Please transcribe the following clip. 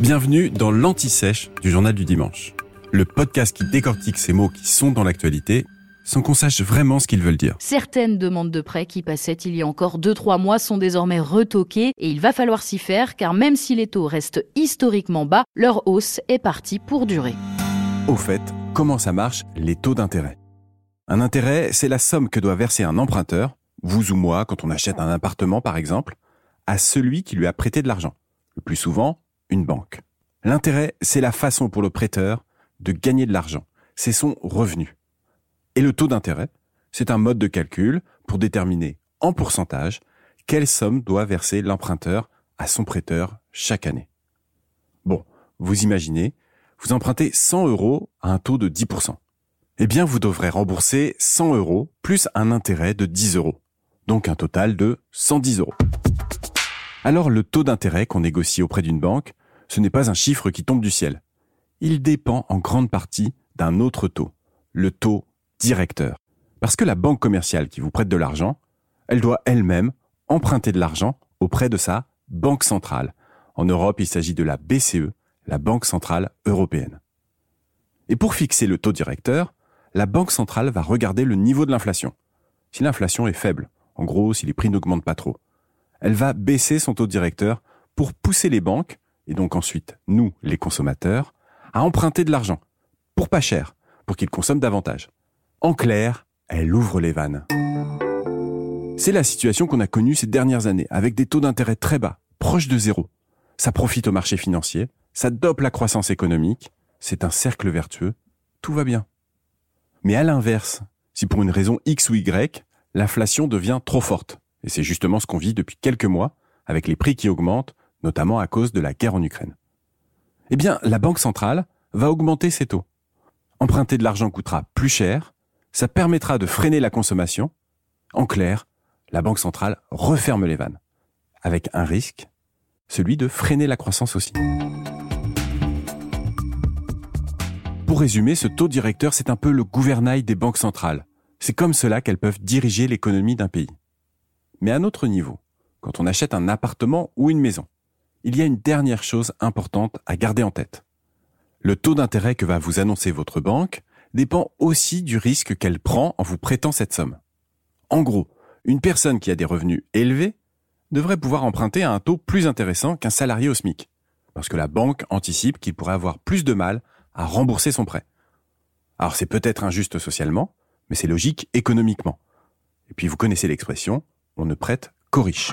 Bienvenue dans l'Anti-Sèche du Journal du Dimanche, le podcast qui décortique ces mots qui sont dans l'actualité sans qu'on sache vraiment ce qu'ils veulent dire. Certaines demandes de prêt qui passaient il y a encore 2-3 mois sont désormais retoquées et il va falloir s'y faire car même si les taux restent historiquement bas, leur hausse est partie pour durer. Au fait, comment ça marche les taux d'intérêt? Un intérêt, c'est la somme que doit verser un emprunteur, vous ou moi quand on achète un appartement par exemple, à celui qui lui a prêté de l'argent. Le plus souvent, banque. L'intérêt, c'est la façon pour le prêteur de gagner de l'argent. C'est son revenu. Et le taux d'intérêt, c'est un mode de calcul pour déterminer en pourcentage quelle somme doit verser l'emprunteur à son prêteur chaque année. Bon, vous imaginez, vous empruntez 100 euros à un taux de 10%. Eh bien, vous devrez rembourser 100 euros plus un intérêt de 10 euros. Donc un total de 110 euros. Alors le taux d'intérêt qu'on négocie auprès d'une banque, ce n'est pas un chiffre qui tombe du ciel. Il dépend en grande partie d'un autre taux, le taux directeur. Parce que la banque commerciale qui vous prête de l'argent, elle doit elle-même emprunter de l'argent auprès de sa banque centrale. En Europe, il s'agit de la BCE, la Banque centrale européenne. Et pour fixer le taux directeur, la Banque centrale va regarder le niveau de l'inflation. Si l'inflation est faible, en gros si les prix n'augmentent pas trop, elle va baisser son taux directeur pour pousser les banques, et donc ensuite nous, les consommateurs, à emprunter de l'argent, pour pas cher, pour qu'ils consomment davantage. En clair, elle ouvre les vannes. C'est la situation qu'on a connue ces dernières années, avec des taux d'intérêt très bas, proches de zéro. Ça profite au marché financier, ça dope la croissance économique, c'est un cercle vertueux, tout va bien. Mais à l'inverse, si pour une raison X ou Y, l'inflation devient trop forte, et c'est justement ce qu'on vit depuis quelques mois, avec les prix qui augmentent, notamment à cause de la guerre en Ukraine. Eh bien, la Banque centrale va augmenter ses taux. Emprunter de l'argent coûtera plus cher, ça permettra de freiner la consommation. En clair, la Banque centrale referme les vannes, avec un risque, celui de freiner la croissance aussi. Pour résumer, ce taux directeur, c'est un peu le gouvernail des banques centrales. C'est comme cela qu'elles peuvent diriger l'économie d'un pays. Mais à notre niveau, quand on achète un appartement ou une maison, il y a une dernière chose importante à garder en tête. Le taux d'intérêt que va vous annoncer votre banque dépend aussi du risque qu'elle prend en vous prêtant cette somme. En gros, une personne qui a des revenus élevés devrait pouvoir emprunter à un taux plus intéressant qu'un salarié au SMIC, parce que la banque anticipe qu'il pourrait avoir plus de mal à rembourser son prêt. Alors c'est peut-être injuste socialement, mais c'est logique économiquement. Et puis vous connaissez l'expression, on ne prête qu'aux riches.